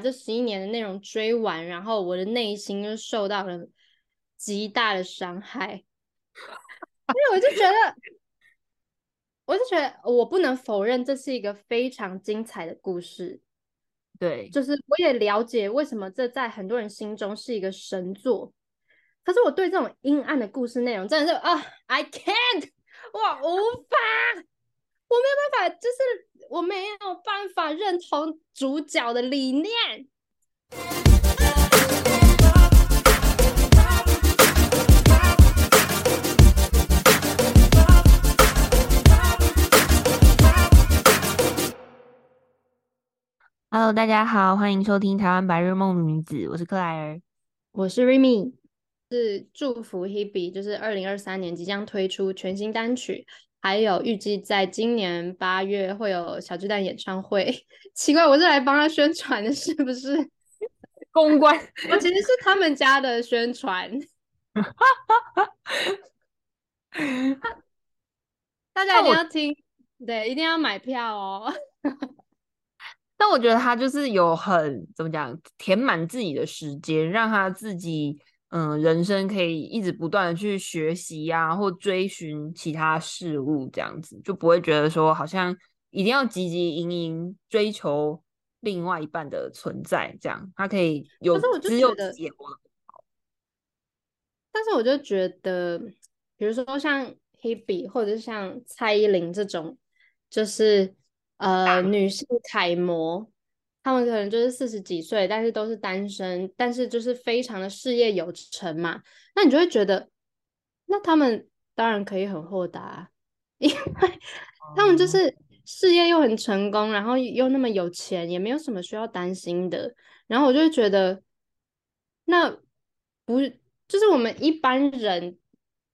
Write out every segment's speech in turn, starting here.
这十一年的内容追完，然后我的内心就受到了极大的伤害，因为我就觉得，我就觉得我不能否认这是一个非常精彩的故事。对，就是我也了解为什么这在很多人心中是一个神作，可是我对这种阴暗的故事内容真的是啊，I can't，我无法，我没有办法，就是我没有办法认同主角的理念。Hello，大家好，欢迎收听台湾白日梦女子，我是克莱尔。我是 Remy，是祝福 Hebe，就是二零二三年即将推出全新单曲，还有预计在今年八月会有小巨蛋演唱会。奇怪，我是来帮他宣传的，是不是？公关，我其实是他们家的宣传，大家一定要听，对，一定要买票哦。但我觉得他就是有很怎么讲，填满自己的时间，让他自己嗯人生可以一直不断的去学习啊，或追寻其他事物，这样子就不会觉得说好像一定要汲汲营营追求另外一半的存在，这样他可以有可是我就只有自己也活得但是我就觉得，比如说像 Hebe 或者是像蔡依林这种，就是呃女性楷模，她们可能就是四十几岁，但是都是单身，但是就是非常的事业有成嘛，那你就会觉得，那他们当然可以很豁达啊，因为他们就哦是事业又很成功，然后又那么有钱，也没有什么需要担心的。然后我就会觉得，那不就是我们一般人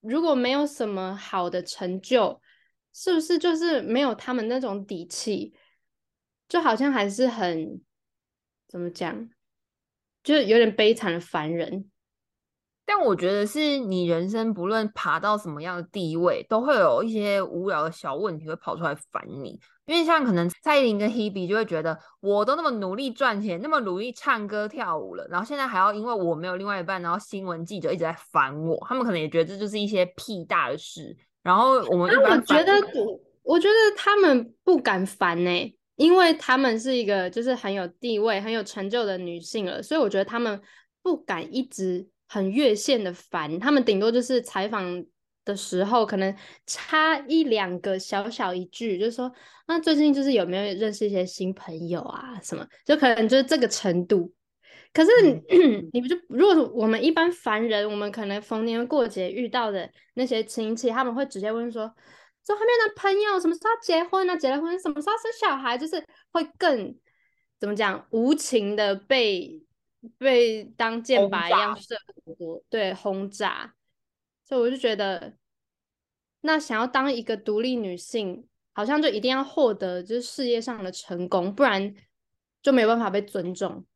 如果没有什么好的成就，是不是就是没有他们那种底气，就好像还是很怎么讲，就是有点悲惨的凡人。但我觉得是你人生不论爬到什么样的地位，都会有一些无聊的小问题会跑出来烦你。因为像可能蔡依林跟 Hebe 就会觉得，我都那么努力赚钱，那么努力唱歌跳舞了，然后现在还要因为我没有另外一半，然后新闻记者一直在烦我，他们可能也觉得这就是一些屁大的事。然后我们我般觉得，我我觉得他们不敢烦呢、因为他们是一个就是很有地位、很有成就的女性了，所以我觉得他们不敢一直很越线的烦，他们顶多就是采访的时候可能插一两个小小一句，就是说，那最近就是有没有认识一些新朋友啊什么，就可能就是这个程度。可是 你不就如果我们一般凡人，我们可能逢年过节遇到的那些亲戚，他们会直接问说：“说还没有男朋友，什么时候要结婚啊？结了婚什么时候生小孩？”就是会更怎么讲，无情的被被当箭靶一样射很多，对轰炸。所以我就觉得，那想要当一个独立女性，好像就一定要获得就是事业上的成功，不然就没有办法被尊重。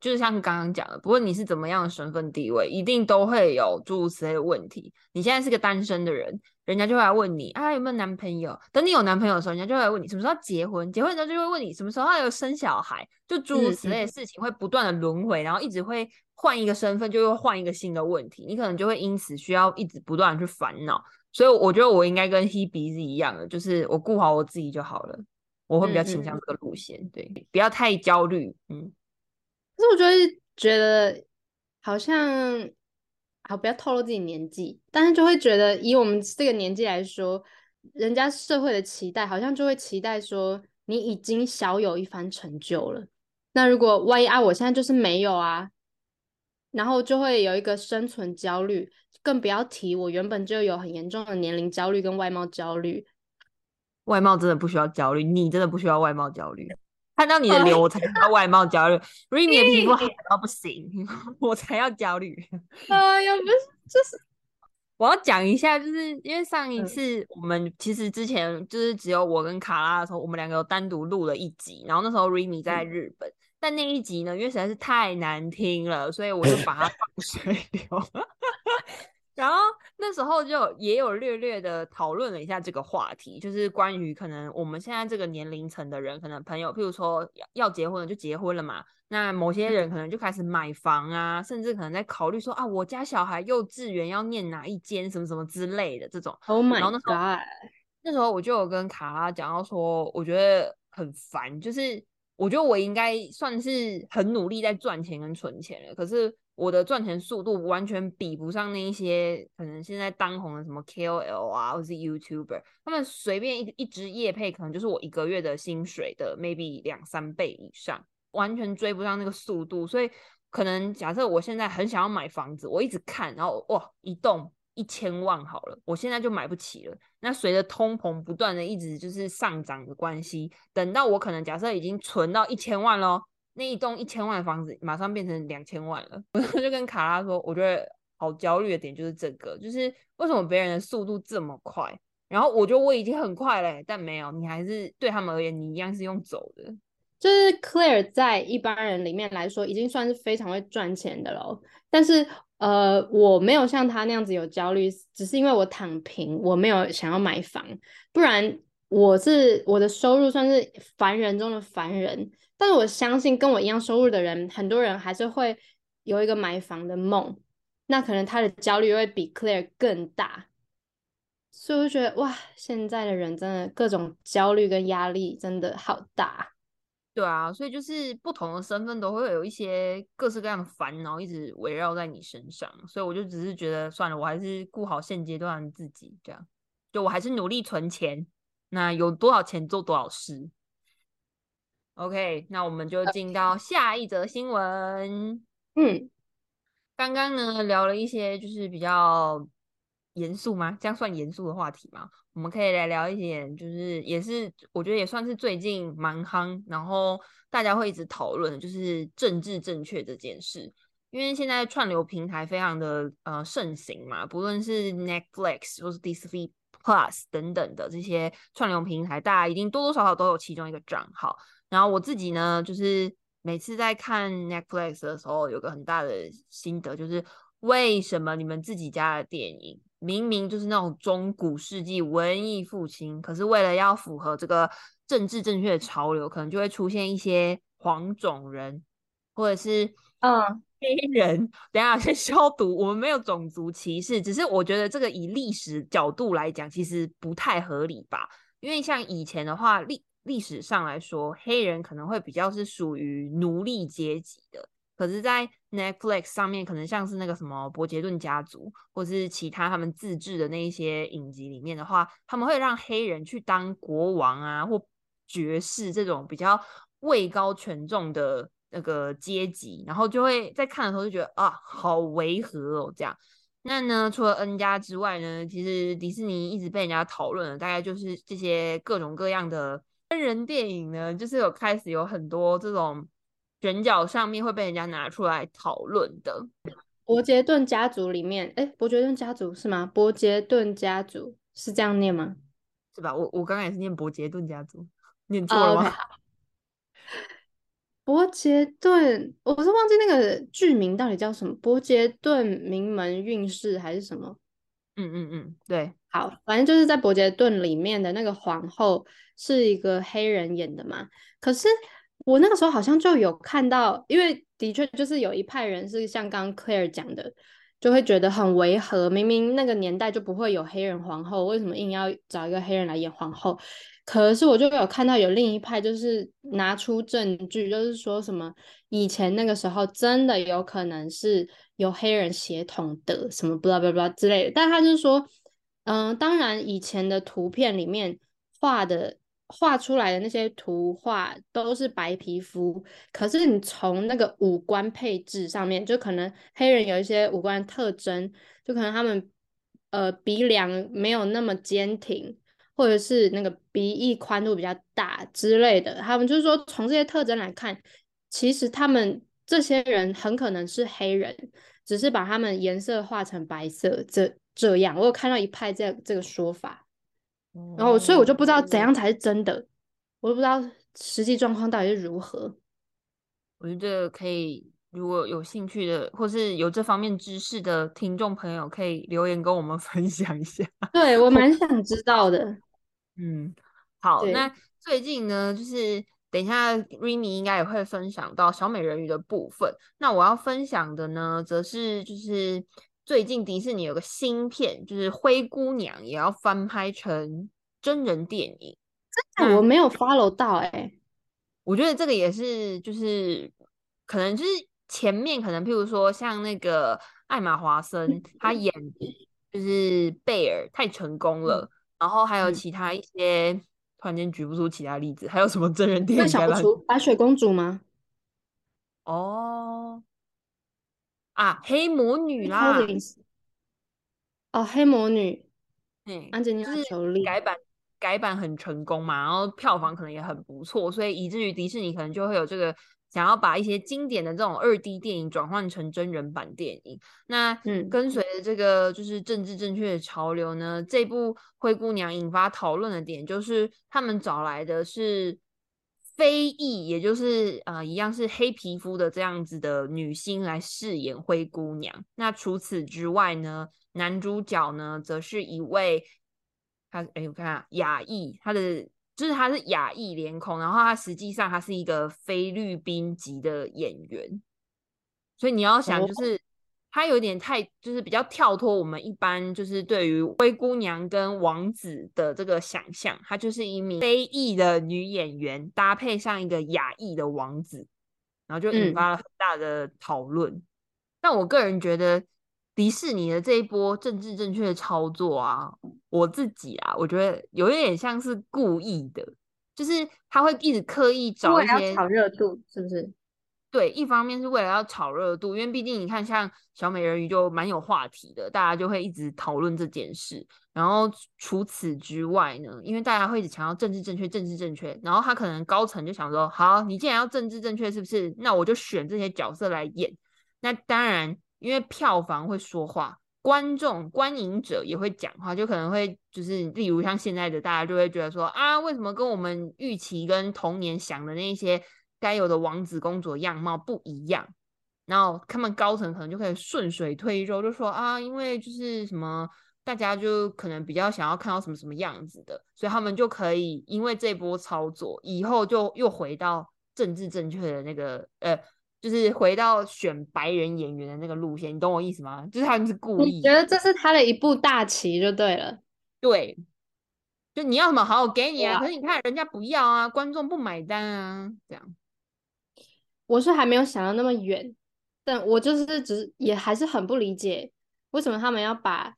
就是像刚刚讲的，不论你是怎么样的身份地位，一定都会有诸如此类的问题。你现在是个单身的人，人家就会来问你啊有没有男朋友。等你有男朋友的时候，人家就会来问你什么时候要结婚。结婚之后就会问你什么时候要有生小孩。就诸如此类的事情会不断的轮回，然后一直会换一个身份，就又换一个新的问题。你可能就会因此需要一直不断的去烦恼。所以我觉得我应该跟 Hebe 是一样的，就是我顾好我自己就好了。我会比较倾向这个路线，对，不要太焦虑，嗯。可是我就会觉得好像，好不要透露自己年纪，但是就会觉得以我们这个年纪来说，人家社会的期待好像就会期待说你已经小有一番成就了。那如果万一啊，我现在就是没有啊，然后就会有一个生存焦虑，更不要提我原本就有很严重的年龄焦虑跟外貌焦虑。外貌真的不需要焦虑，你真的不需要外貌焦虑。看到你的脸，我才要外貌焦虑。Remy 的皮肤好到不行，我才要焦虑。哎呀，不是，就是 我要讲一下，就是因为上一嗯次我们其实之前就是只有我跟卡拉的时候，我们两个有单独录了一集，然后那时候 Remy 在嗯日本，但那一集呢，因为实在是太难听了，所以我就把它放水流。然后那那时候就也有略略的讨论了一下这个话题，就是关于可能我们现在这个年龄层的人，可能朋友，譬如说要要结婚了就结婚了嘛，那某些人可能就开始买房啊，甚至可能在考虑说啊，我家小孩幼稚园要念哪一间什么什么之类的这种。Oh my god！那时候我就有跟卡拉讲到说，我觉得很烦，就是我觉得我应该算是很努力在赚钱跟存钱了，可是。我的赚钱速度完全比不上那一些可能现在当红的什么 KOL 啊，或是 YouTuber，他们随便一一支叶配，可能就是我一个月的薪水的 maybe 两三倍以上，完全追不上那个速度。所以可能假设我现在很想要买房子，我一直看，然后哇，一栋一千万好了，我现在就买不起了。那随着通膨不断的一直就是上涨的关系，等到我可能假设已经存到一千万喽。那一栋一千万的房子马上变成两千万了，我就跟卡拉说，我觉得好焦虑的点就是这个，就是为什么别人的速度这么快，然后我觉得我已经很快嘞，但没有，你还是对他们而言，你一样是用走的。就是 Claire 在一般人里面来说，已经算是非常会赚钱的喽。但是呃，我没有像他那样子有焦虑，只是因为我躺平，我没有想要买房，不然我是我的收入算是凡人中的凡人。但是我相信跟我一样收入的人，很多人还是会有一个买房的梦，那可能他的焦虑会比 Claire 更大，所以我就觉得哇，现在的人真的各种焦虑跟压力真的好大。对啊，所以就是不同的身份都会有一些各式各样的烦恼一直围绕在你身上，所以我就只是觉得算了，我还是顾好现阶段自己这样，就我还是努力存钱，那有多少钱做多少事。OK，那我们就进到下一则新闻。嗯，刚刚呢聊了一些就是比较严肃吗？这样算严肃的话题吗？我们可以来聊一点，就是也是我觉得也算是最近蛮夯，然后大家会一直讨论，就是政治正确这件事。因为现在串流平台非常的呃盛行嘛，不论是 Netflix 或是 Disney Plus 等等的这些串流平台，大家一定多多少少都有其中一个账号。然后我自己呢，就是每次在看 Netflix 的时候，有个很大的心得，就是为什么你们自己家的电影明明就是那种中古世纪文艺复兴，可是为了要符合这个政治正确的潮流，可能就会出现一些黄种人，或者是嗯黑人。等下先消毒，我们没有种族歧视，只是我觉得这个以历史角度来讲，其实不太合理吧？因为像以前的话，历历史上来说，黑人可能会比较是属于奴隶阶级的。可是，在 Netflix 上面，可能像是那个什么伯杰顿家族，或者是其他他们自制的那一些影集里面的话，他们会让黑人去当国王啊，或爵士这种比较位高权重的那个阶级，然后就会在看的时候就觉得啊，好违和哦，这样。那呢，除了 N 家之外呢，其实迪士尼一直被人家讨论的，大概就是这些各种各样的。真人电影呢，就是有开始有很多这种选角上面会被人家拿出来讨论的。伯杰顿家族里面，哎，伯杰顿家族是吗？伯杰顿家族是这样念吗？是吧？我我刚刚也是念伯杰顿家族，念错了吗？伯杰顿，我是忘记那个剧名到底叫什么，伯杰顿名门运势还是什么？嗯嗯嗯，对，好，反正就是在伯杰顿里面的那个皇后是一个黑人演的嘛。可是我那个时候好像就有看到，因为的确就是有一派人是像刚刚 Claire 讲的，就会觉得很违和。明明那个年代就不会有黑人皇后，为什么硬要找一个黑人来演皇后？可是我就有看到有另一派，就是拿出证据，就是说什么以前那个时候真的有可能是有黑人血统的，什么 blah blah blah 之类的。但他就是说，嗯，当然以前的图片里面画的画出来的那些图画都是白皮肤，可是你从那个五官配置上面，就可能黑人有一些五官特征，就可能他们呃鼻梁没有那么坚挺。或者是那个鼻翼宽度比较大之类的，他们就是说从这些特征来看，其实他们这些人很可能是黑人，只是把他们颜色画成白色，这这样。我有看到一派这这个说法，然后所以我就不知道怎样才是真的，我都不知道实际状况到底是如何。我觉得可以如果有兴趣的，或是有这方面知识的听众朋友，可以留言跟我们 分享一下。对我蛮想知道的。嗯，好，那最近呢，就是等一下 Remy 应该也会分享到小美人鱼的部分。那我要分享的呢，则是就是最近迪士尼有个新片，就是灰姑娘也要翻拍成真人电影。但我没有 follow 到哎、我觉得这个也是，就是可能就是前面可能譬如说像那个艾玛华森，她演就是贝尔太成功了，然后还有嗯其他一些突然间举不出其他例子，还有什么真人电影该让想不出白雪公主吗？哦啊黑魔女啦，哦，黑魔女嗯，安吉丽就是娜裘丽，改版改版很成功嘛，然后票房可能也很不错，所以以至于迪士尼可能就会有这个想要把一些经典的这种二 D 电影转换成真人版电影。那嗯跟随着这个就是政治正确的潮流呢，这部《灰姑娘》引发讨论的点就是他们找来的是。非裔，也就是呃一样是黑皮肤的这样子的女星来饰演灰姑娘。那除此之外呢，男主角呢则是一位他哎，我看看亚裔，他的就是他是亚裔脸孔，然后他实际上他是一个菲律宾籍的演员，所以你要想哦就是。他有点太，就是比较跳脱我们一般就是对于灰姑娘跟王子的这个想象，她就是一名非裔的女演员，搭配上一个亚裔的王子，然后就引嗯发了很大的讨论。但我个人觉得迪士尼的这一波政治正确的操作啊，我自己啊，我觉得有一点像是故意的，就是他会一直刻意找一些炒热度，是不是？对，一方面是为了要炒热度，因为毕竟你看，像小美人鱼就蛮有话题的，大家就会一直讨论这件事。然后除此之外呢，因为大家会一直强调政治正确，政治正确，然后他可能高层就想说，好，你既然要政治正确，是不是？那我就选这些角色来演。那当然，因为票房会说话，观众、观影者也会讲话，就可能会就是，例如像现在的大家就会觉得说啊，为什么跟我们预期跟童年想的那些该有的王子公主的样貌不一样？然后他们高层可能就可以顺水推舟，就说啊，因为就是什么，大家就可能比较想要看到什么什么样子的，所以他们就可以因为这波操作，以后就又回到政治正确的那个呃。就是回到选白人演员的那个路线，你懂我意思吗？就是他们是故意你觉得这是他的一步大棋就对了。对，就你要什么好，我给你啊。可是你看人家不要啊，观众不买单啊，这样。我是还没有想到那么远，但我就是只是也还是很不理解，为什么他们要把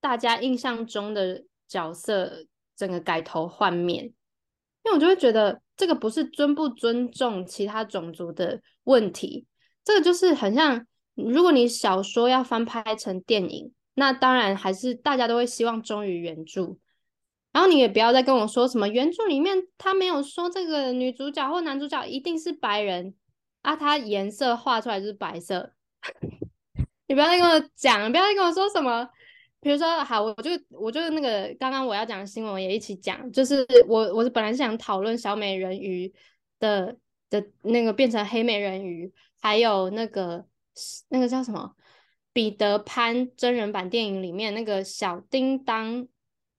大家印象中的角色整个改头换面？因为我就会觉得这个不是尊不尊重其他种族的问题，这个就是很像，如果你小说要翻拍成电影，那当然还是大家都会希望忠于原著。然后你也不要再跟我说什么原著里面他没有说这个女主角或男主角一定是白人啊，它颜色画出来就是白色。你不要再跟我讲，不要再跟我说什么，比如说好，我就我就那个刚刚我要讲的新闻也一起讲，就是我我是本来是想讨论小美人鱼的的那个变成黑美人鱼，还有那个那个叫什么彼得潘真人版电影里面那个小叮当。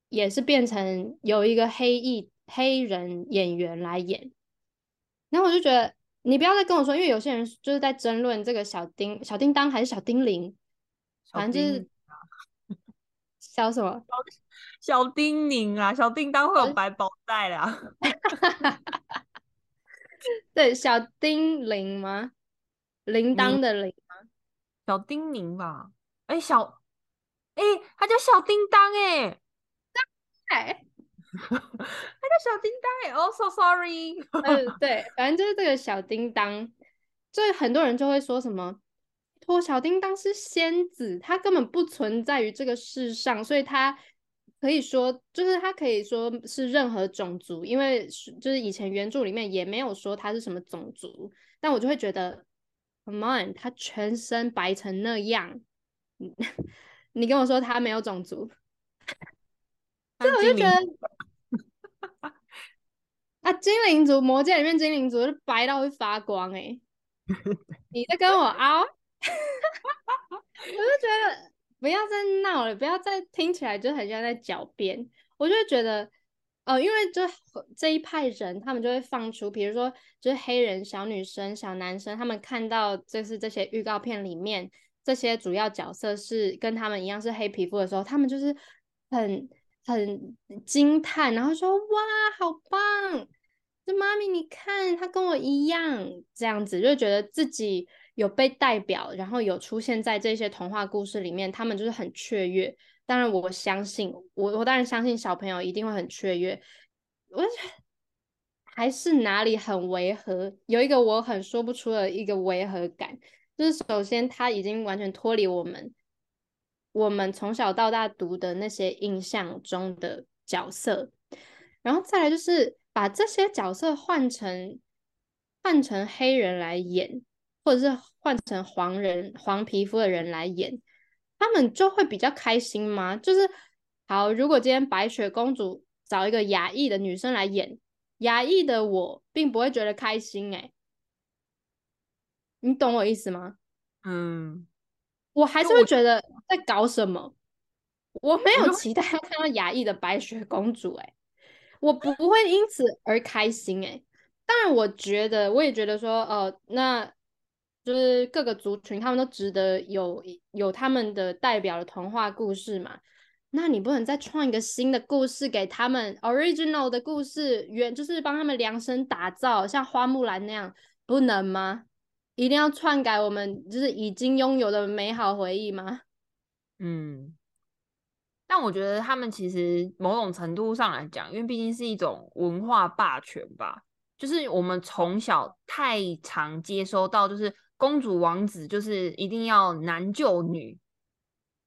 也是变成有一个黑裔黑人演员来演，然后我就觉得你不要再跟我说，因为有些人就是在争论这个小叮小叮当还是小叮铃，反正就是小什么小叮咛啊，小叮当会有白宝带啦。对小叮铃吗？铃铛的铃吗？小叮咛吧？哎，小哎，他叫小叮当哎。哎，他叫小叮当哎，Oh so sorry。嗯，对，反正就是这个小叮当，就是很多人就会说什么，托小叮当是仙子，他根本不存在于这个世上，所以他可以说，就是他可以说是任何种族，因为就是以前原著里面也没有说他是什么种族，但我就会觉得，Come on，他全身白成那样，你跟我说他没有种族。所以我就觉得啊，精灵族魔界里面精灵族是白到会发光哎、欸，你在跟我凹，我就觉得不要再闹了，不要再听起来就很像在狡辩。我就觉得，呃，因为就这一派人，他们就会放出，比如说就是黑人小女生、小男生，他们看到就是这些预告片里面这些主要角色是跟他们一样是黑皮肤的时候，他们就是很很惊叹，然后说哇，好棒！这妈咪，你看他跟我一样，这样子就觉得自己有被代表，然后有出现在这些童话故事里面，他们就是很雀跃。当然，我相信我，我当然相信小朋友一定会很雀跃。我还是哪里很违和，有一个我很说不出的一个违和感，就是首先他已经完全脱离我们，我们从小到大读的那些印象中的角色，然后再来就是把这些角色换成换成黑人来演，或者是换成黄人黄皮肤的人来演。他们就会比较开心吗？就是好，如果今天白雪公主找一个亚裔的女生来演，亚裔的我并不会觉得开心哎，你懂我意思吗？嗯，我还是会觉得在搞什么。我没有期待要看到亚裔的白雪公主哎，我不会因此而开心哎。当然，我觉得我也觉得说，哦，那。就是各个族群，他们都值得有有他们的代表的童话故事嘛？那你不能再创一个新的故事给他们，original 的故事原就是帮他们量身打造，像花木兰那样，不能吗？一定要篡改我们就是已经拥有的美好回忆吗？嗯，但我觉得他们其实某种程度上来讲，因为毕竟是一种文化霸权吧，就是我们从小太常接收到，就是。公主王子就是一定要男救女，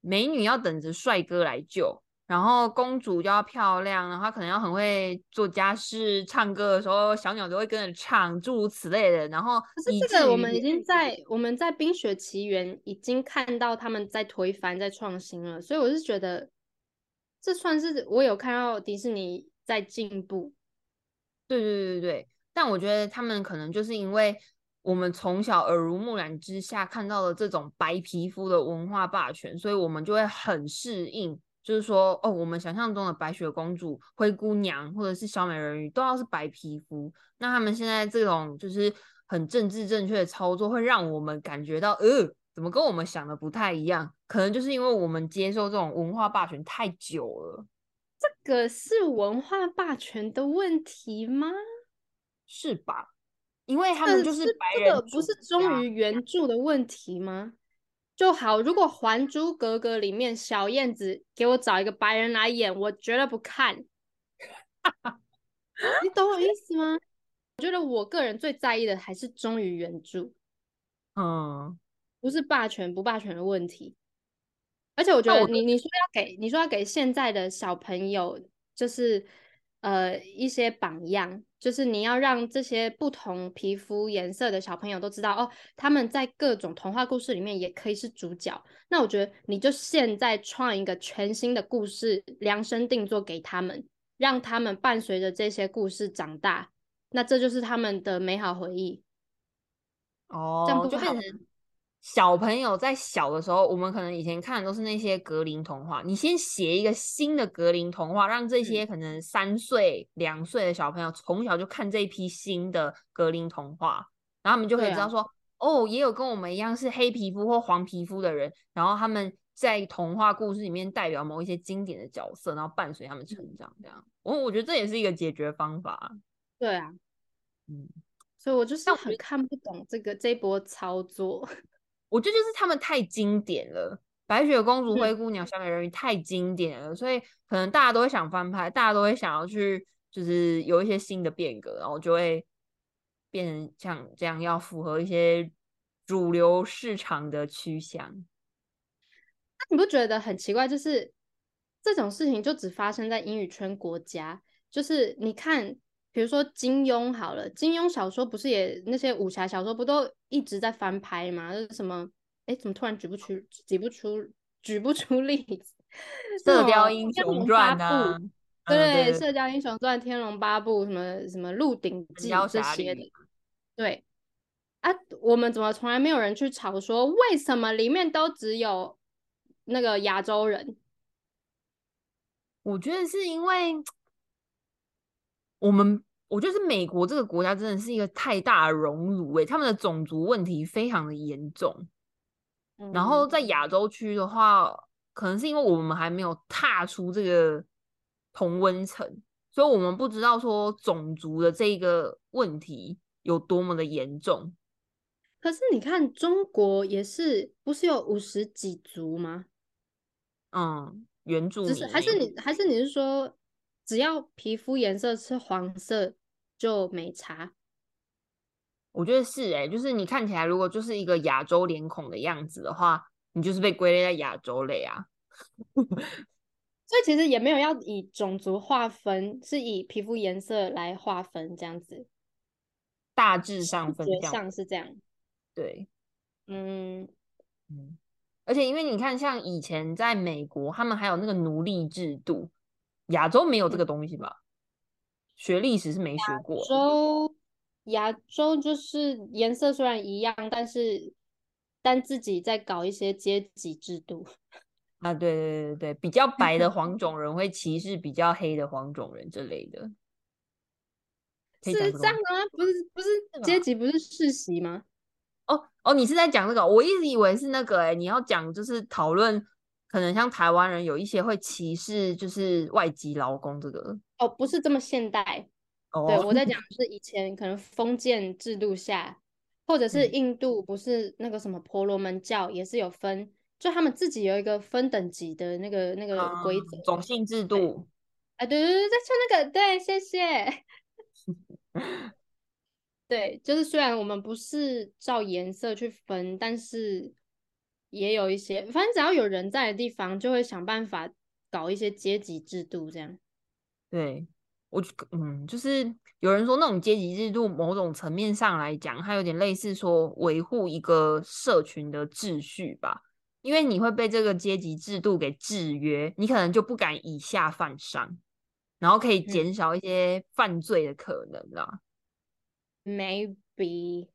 美女要等着帅哥来救，然后公主就要漂亮，然后可能要很会做家事，唱歌的时候小鸟都会跟着唱，诸如此类的。然后，可是这个我们已经在我们在《冰雪奇缘》已经看到他们在推翻、在创新了，所以我是觉得这算是我有看到迪士尼在进步。对对对对对，但我觉得他们可能就是因为。我们从小耳濡目染之下看到了这种白皮肤的文化霸权，所以我们就会很适应。就是说，哦，我们想象中的白雪公主、灰姑娘或者是小美人鱼都要是白皮肤。那他们现在这种就是很政治正确的操作，会让我们感觉到，呃，怎么跟我们想的不太一样？可能就是因为我们接受这种文化霸权太久了。这个是文化霸权的问题吗？是吧？因为他们就是白人，不是忠于原著的问题吗？就好，如果《还珠格格》里面小燕子给我找一个白人来演，我绝对不看。你懂我意思吗？我觉得我个人最在意的还是忠于原著，嗯，不是霸权不霸权的问题。而且我觉得你你说要给你说要给现在的小朋友，就是呃一些榜样。就是你要让这些不同皮肤颜色的小朋友都知道哦，他们在各种童话故事里面也可以是主角。那我觉得你就现在创一个全新的故事，量身定做给他们，让他们伴随着这些故事长大，那这就是他们的美好回忆。哦，这样不就变成。小朋友在小的时候，我们可能以前看的都是那些格林童话。你先写一个新的格林童话，让这些可能三岁、两岁的小朋友从小就看这一批新的格林童话，然后他们就可以知道说，哦，也有跟我们一样是黑皮肤或黄皮肤的人，然后他们在童话故事里面代表某一些经典的角色，然后伴随他们成长。这样，我我觉得这也是一个解决方法。对啊，嗯，所以我就是很看不懂这个这波操作。我觉得就是他们太经典了，白雪公主、灰姑娘、小美人鱼太经典了，所以可能大家都会想翻拍，大家都会想要去，就是有一些新的变革，然后就会变成像这样，要符合一些主流市场的趋向。那你不觉得很奇怪？就是这种事情就只发生在英语圈国家，就是你看。比如说金庸好了，金庸小说不是也那些武侠小说不都一直在翻拍吗？是什么？哎，怎么突然举不出举不出举不出例子？《射雕英雄传》啊，对，《射雕英雄传》《天龙八部》什么什么《鹿鼎记》这些的，对。啊，我们怎么从来没有人去吵说为什么里面都只有那个亚洲人？我觉得是因为我们，我觉得是美国这个国家真的是一个太大的熔炉诶，他们的种族问题非常的严重。然后在亚洲区的话，可能是因为我们还没有踏出这个同温层，所以我们不知道说种族的这个问题有多么的严重。可是你看，中国也是不是有五十几族吗？嗯，原住民还是你还是你是说，只要皮肤颜色是黄色就没差？我觉得是哎，就是你看起来如果就是一个亚洲脸孔的样子的话，你就是被归类在亚洲类啊。所以其实也没有要以种族划分，是以皮肤颜色来划分这样子。大致上分上是这样。对，嗯嗯，而且因为你看，像以前在美国，他们还有那个奴隶制度，亚洲没有这个东西吧？学历史是没学过。亚洲，亚洲就是颜色虽然一样，但是但自己在搞一些阶级制度。啊，对对对对比较白的黄种人会歧视比较黑的黄种人之类的。是这样吗？不是不是阶级不是世袭吗？哦哦，你是在讲那个？我一直以为是那个哎，你要讲就是讨论，可能像台湾人有一些会歧视，就是外籍劳工这个。哦，不是这么现代。哦，对我在讲 是以前可能封建制度下，或者是印度不是那个什么婆罗门教也是有分，就他们自己有一个分等级的那个那个规则，种姓制度。啊，对对对在，就那个，对，谢谢。对，就是虽然我们不是照颜色去分，但是也有一些，反正只要有人在的地方，就会想办法搞一些阶级制度这样。对我，嗯，就是有人说那种阶级制度，某种层面上来讲，它有点类似说维护一个社群的秩序吧，因为你会被这个阶级制度给制约，你可能就不敢以下犯上，然后可以减少一些犯罪的可能啦。Maybe，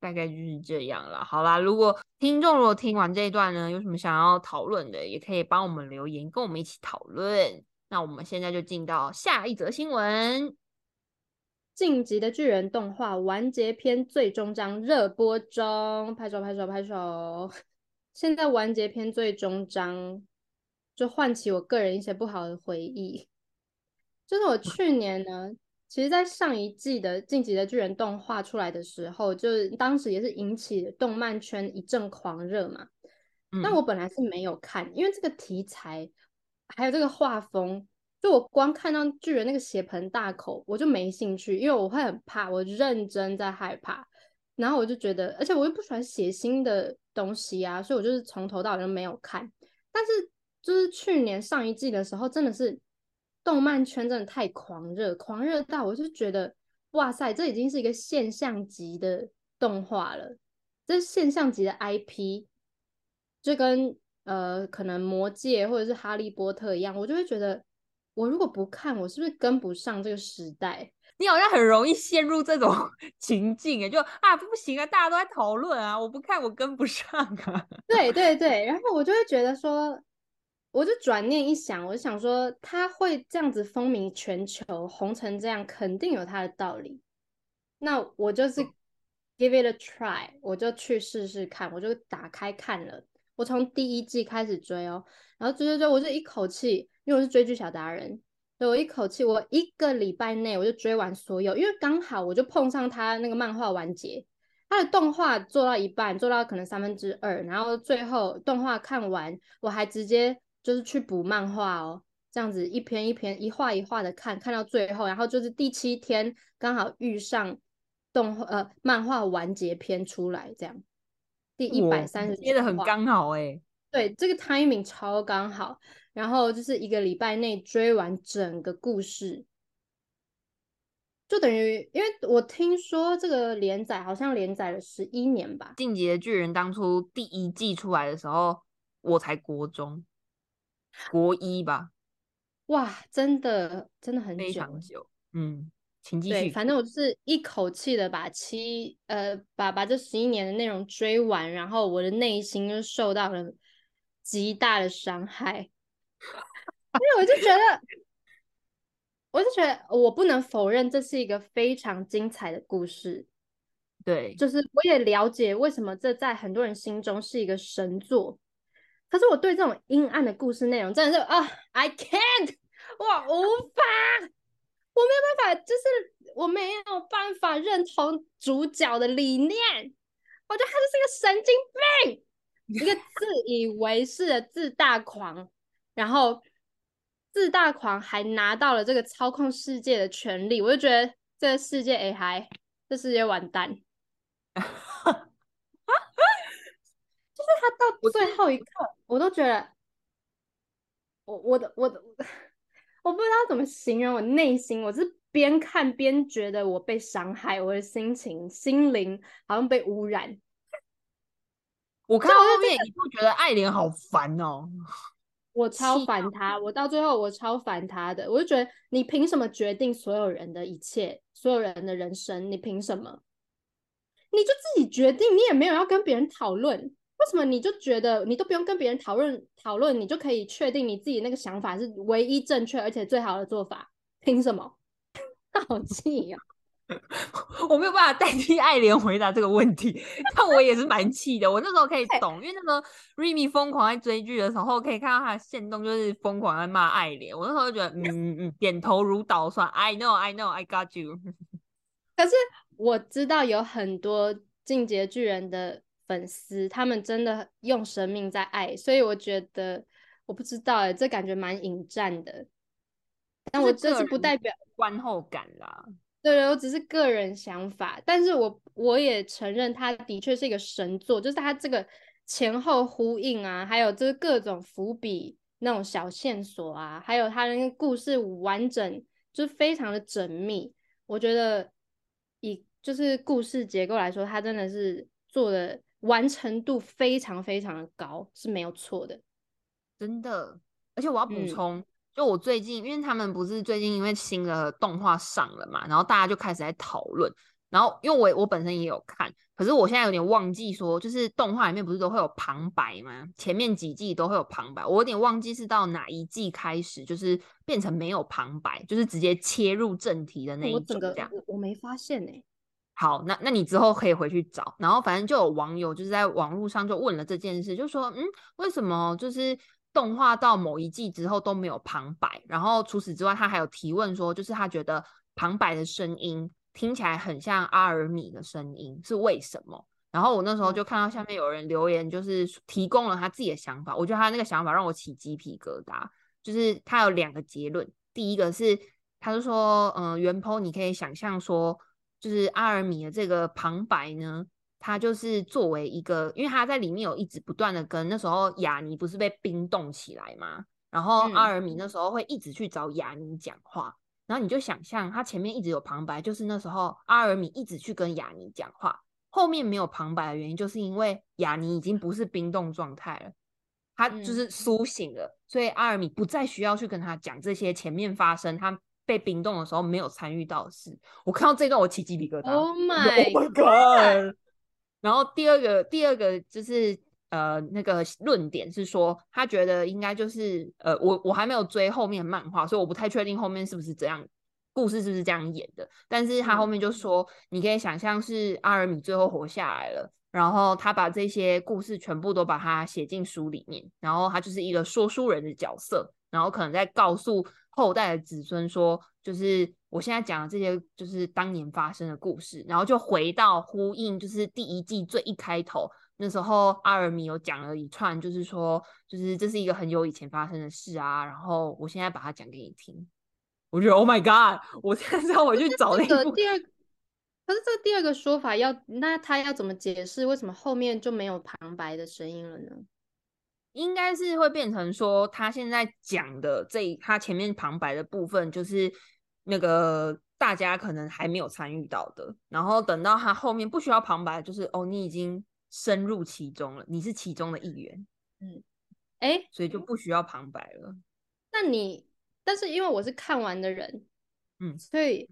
大概就是这样了。好啦，如果听众如果听完这一段呢，有什么想要讨论的，也可以帮我们留言，跟我们一起讨论。那我们现在就进到下一则新闻，《晋级的巨人》动画完结篇最终章热播中，拍手拍手拍手！现在完结篇最终章就唤起我个人一些不好的回忆，就是我去年呢。其实，在上一季的《晋级的巨人》动画出来的时候，就是当时也是引起动漫圈一阵狂热嘛。那我本来是没有看，因为这个题材还有这个画风，就我光看到巨人那个血盆大口，我就没兴趣，因为我会很怕，我认真在害怕。然后我就觉得，而且我又不喜欢血腥的东西啊，所以我就是从头到尾都没有看。但是，就是去年上一季的时候，真的是。动漫圈真的太狂热，狂热到我就觉得，哇塞，这已经是一个现象级的动画了。这现象级的 IP，就跟呃可能魔戒或者是哈利波特一样，我就会觉得，我如果不看，我是不是跟不上这个时代？你好像很容易陷入这种 情境哎，就啊不行啊，大家都在讨论啊，我不看我跟不上啊。对对对，然后我就会觉得说。我就转念一想，我就想说，他会这样子风靡全球，红成这样，肯定有他的道理。那我就是 give it a try，我就去试试看，我就打开看了。我从第一季开始追哦，然后追追追，我就一口气，因为我是追剧小达人，所以我一口气，我一个礼拜内我就追完所有，因为刚好我就碰上他那个漫画完结，他的动画做到一半，做到可能三分之二，然后最后动画看完，我还直接。就是去补漫画哦，这样子一篇一篇、一画一画的看，看到最后，然后就是第七天刚好遇上动画呃漫画完结篇出来，这样第一百三十接的很刚好哎，对，这个 timing 超刚好，然后就是一个礼拜内追完整个故事，就等于因为我听说这个连载好像连载了十一年吧，《进击的巨人》当初第一季出来的时候，我才国中。国一吧，哇，真的真的很非常久，嗯，对，请。继续。反正我就是一口气的把七呃把把这十一年的内容追完，然后我的内心就受到了极大的伤害，因为我就觉得，我就觉得我不能否认这是一个非常精彩的故事，对，就是我也了解为什么这在很多人心中是一个神作，可是我对这种阴暗的故事内容真的是啊，I can't，我无法，我没有办法，就是我没有办法认同主角的理念，我觉得他就是个神经病，一个自以为是的自大狂，然后自大狂还拿到了这个操控世界的权利，我就觉得这个世界哎嗨，这世界完蛋。就是他到最后一刻，我都觉得，我我的我的我不知道怎么形容我内心，我是边看边觉得我被伤害，我的心情心灵好像被污染。我看到后面一度觉得爱莲好烦哦，我超烦他，我到最后我超烦他的，我就觉得你凭什么决定所有人的一切，所有人的人生？你凭什么？你就自己决定，你也没有要跟别人讨论，为什么你就觉得你都不用跟别人讨论讨论，你就可以确定你自己那个想法是唯一正确而且最好的做法？凭什么？好气哦！我没有办法代替爱莲回答这个问题，但我也是蛮气的。我那时候可以懂，因为那时候 Remy 疯狂在追剧的时候，可以看到他的线动就是疯狂在骂爱莲。我那时候就觉得，嗯嗯嗯，点头如捣蒜。I know, I know, I got you。可是我知道有很多进阶巨人的粉丝，他们真的用生命在爱，所以我觉得我不知道哎，这感觉蛮引战的。但我这是不代表观后感啦。对对，我只是个人想法，但是我我也承认他的确是一个神作，就是他这个前后呼应啊，还有就是各种伏笔那种小线索啊，还有他的那个故事完整，就是非常的缜密。我觉得以就是故事结构来说，他真的是做的完成度非常非常的高，是没有错的。真的，而且我要补嗯充，就我最近，因为他们不是最近因为新的动画上了嘛，然后大家就开始在讨论。然后因为我我本身也有看，可是我现在有点忘记说，就是动画里面不是都会有旁白吗？前面几季都会有旁白，我有点忘记是到哪一季开始，就是变成没有旁白，就是直接切入正题的那一我整个种这样。我我没发现哎、好，那那你之后可以回去找，然后反正就有网友就是在网络上就问了这件事，就说嗯，为什么就是动画到某一季之后都没有旁白？然后除此之外，他还有提问说，就是他觉得旁白的声音听起来很像阿尔米的声音，是为什么？然后我那时候就看到下面有人留言，就是提供了他自己的想法，我觉得他那个想法让我起鸡皮疙瘩。就是他有两个结论，第一个是他就说，嗯、原 po 你可以想象说，就是阿尔米的这个旁白呢，他就是作为一个，因为他在里面有一直不断的跟那时候雅尼不是被冰冻起来嘛，然后嗯阿尔米那时候会一直去找雅尼讲话，然后你就想象他前面一直有旁白，就是那时候阿尔米一直去跟雅尼讲话，后面没有旁白的原因，就是因为雅尼已经不是冰冻状态了。他就嗯是苏醒了，所以阿尔米不再需要去跟他讲这些前面发生他被冰冻的时候没有参与到的事。我看到这段我起鸡皮疙瘩。Oh my my god！然后第二个，第二个就是呃，那个论点是说，他觉得应该就是呃，我我还没有追后面的漫画，所以我不太确定后面是不是这样，故事是不是这样演的。但是他后面就说，你可以想象是阿尔米最后活下来了，然后他把这些故事全部都把它写进书里面，然后他就是一个说书人的角色，然后可能在告诉后代的子孙说，就是我现在讲的这些，就是当年发生的故事，然后就回到呼应，就是第一季最一开头那时候，阿尔米有讲了一串，就是说，就是这是一个很久以前发生的事啊，然后我现在把它讲给你听。我觉得 Oh my God！我现在是要回去找那个第二，可是这个第二个说法要，那他要怎么解释为什么后面就没有旁白的声音了呢？应该是会变成说，他现在讲的这他前面旁白的部分，就是那个大家可能还没有参与到的，然后等到他后面不需要旁白，就是哦，你已经深入其中了，你是其中的一员，嗯哎，所以就不需要旁白了。那你，但是因为我是看完的人，嗯所以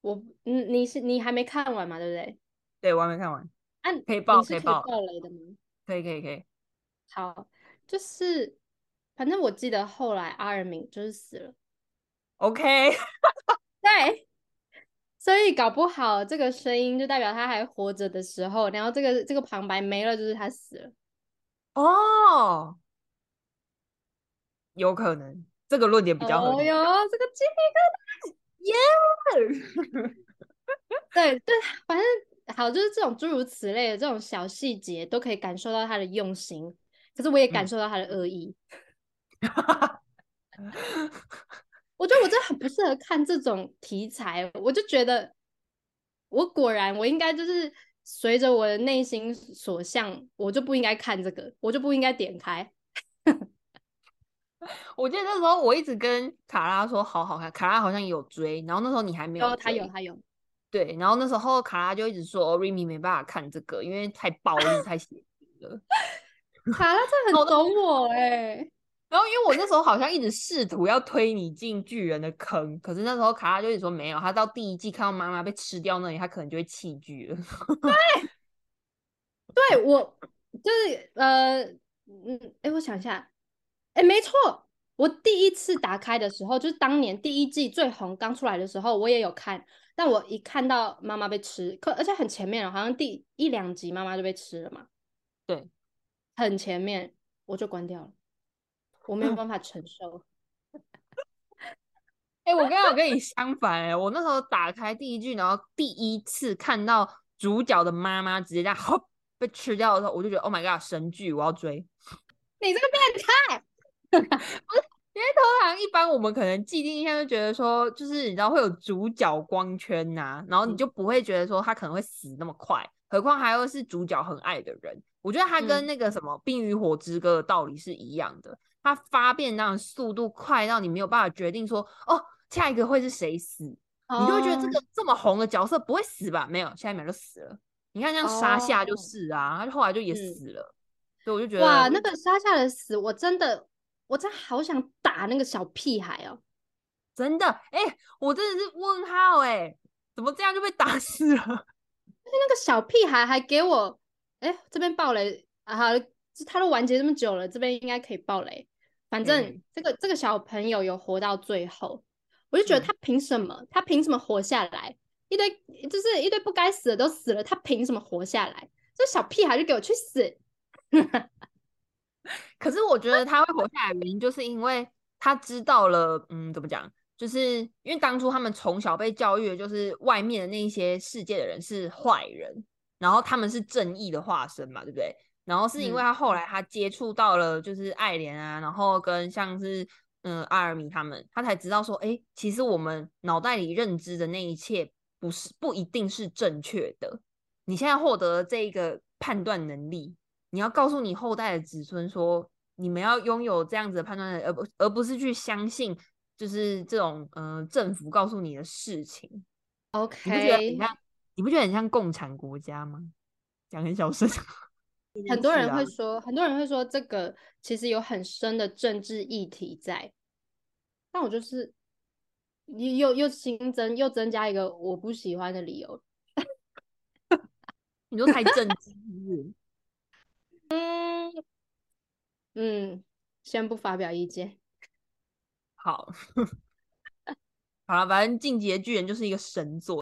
我嗯，你是你还没看完嘛，对不对？对，我还没看完，啊，可以爆你可以可以爆爆雷的吗？可以可以可以。好，就是反正我记得后来阿尔敏就是死了，OK，对，所以搞不好这个声音就代表他还活着的时候，然后这个这个旁白没了，就是他死了。哦，有可能这个论点比较合理。哦哟，这个鸡皮疙瘩，耶！对对，反正好，就是这种诸如此类的这种小细节，都可以感受到他的用心，可是我也感嗯受到他的恶意。我觉得我真的很不适合看这种题材，我就觉得我果然我应该就是随着我的内心所向，我就不应该看这个，我就不应该点开。我记得那时候我一直跟卡拉说好好看，卡拉好像有追，然后那时候你还没有有他有他有，对，然后那时候卡拉就一直说 Remy 没办法看这个，因为太暴力、太血腥了。卡拉真的很懂我哎、然后因为我那时候好像一直试图要推你进巨人的坑，可是那时候卡拉就一直说没有，他到第一季看到妈妈被吃掉那里，他可能就会弃剧了。对我就是呃嗯，哎，我想一下，哎，没错，我第一次打开的时候，就是当年第一季最红刚出来的时候，我也有看，但我一看到妈妈被吃，可而且很前面了，好像第一两集妈妈就被吃了嘛，对，很前面我就关掉了，我没有办法承受。哎、我刚好跟你相反哎、我那时候打开第一句，然后第一次看到主角的妈妈直接这样吼被吃掉的时候，我就觉得 Oh my god，神剧，我要追。你这个变态！因为通常一般我们可能既定印象就觉得说，就是你知道会有主角光圈呐、然后你嗯就不会觉得说他可能会死那么快，何况还又是主角很爱的人。我觉得他跟嗯那个什么《冰与火之歌》的道理是一样的，他发便当的速度快到你没有办法决定说，哦，下一个会是谁死，你就会觉得这哦个这么红的角色不会死吧？没有，下一秒就死了。你看像沙夏就哦是啊，他后来就也嗯死了，所以我就觉得哇，那个沙夏的死，我真的，我真的好想打那个小屁孩哦。真的，哎、我真的是问号、哎，怎么这样就被打死了？那个小屁孩还给我，哎，这边爆雷啊！这他都完结这么久了，这边应该可以爆雷。反正嗯这个这个小朋友有活到最后，我就觉得嗯他凭什么？他凭什么活下来？一堆就是一堆不该死的都死了，他凭什么活下来？这小屁孩就给我去死！可是我觉得他会活下来的原因，就是因为他知道了，嗯，怎么讲？就是因为当初他们从小被教育的就是外面的那一些世界的人是坏人，然后他们是正义的化身嘛，对不对？然后是因为嗯他后来他接触到了就是爱莲啊，然后跟像是嗯阿尔米他们，他才知道说，哎，其实我们脑袋里认知的那一切不是不一定是正确的。你现在获得了这一个判断能力，你要告诉你后代的子孙说，你们要拥有这样子的判断能力，而不而不是去相信就是这种嗯、呃政府告诉你的事情。你不觉得很 OK，像？你不觉得很像共产国家吗？讲很小声。很多人会说，很多人会说这个其实有很深的政治议题在，但我就是又又又新增又增加一个我不喜欢的理由。你说太正经是不是嗯，先不发表意见。好，好了，反正《进击的巨人》就是一个神作。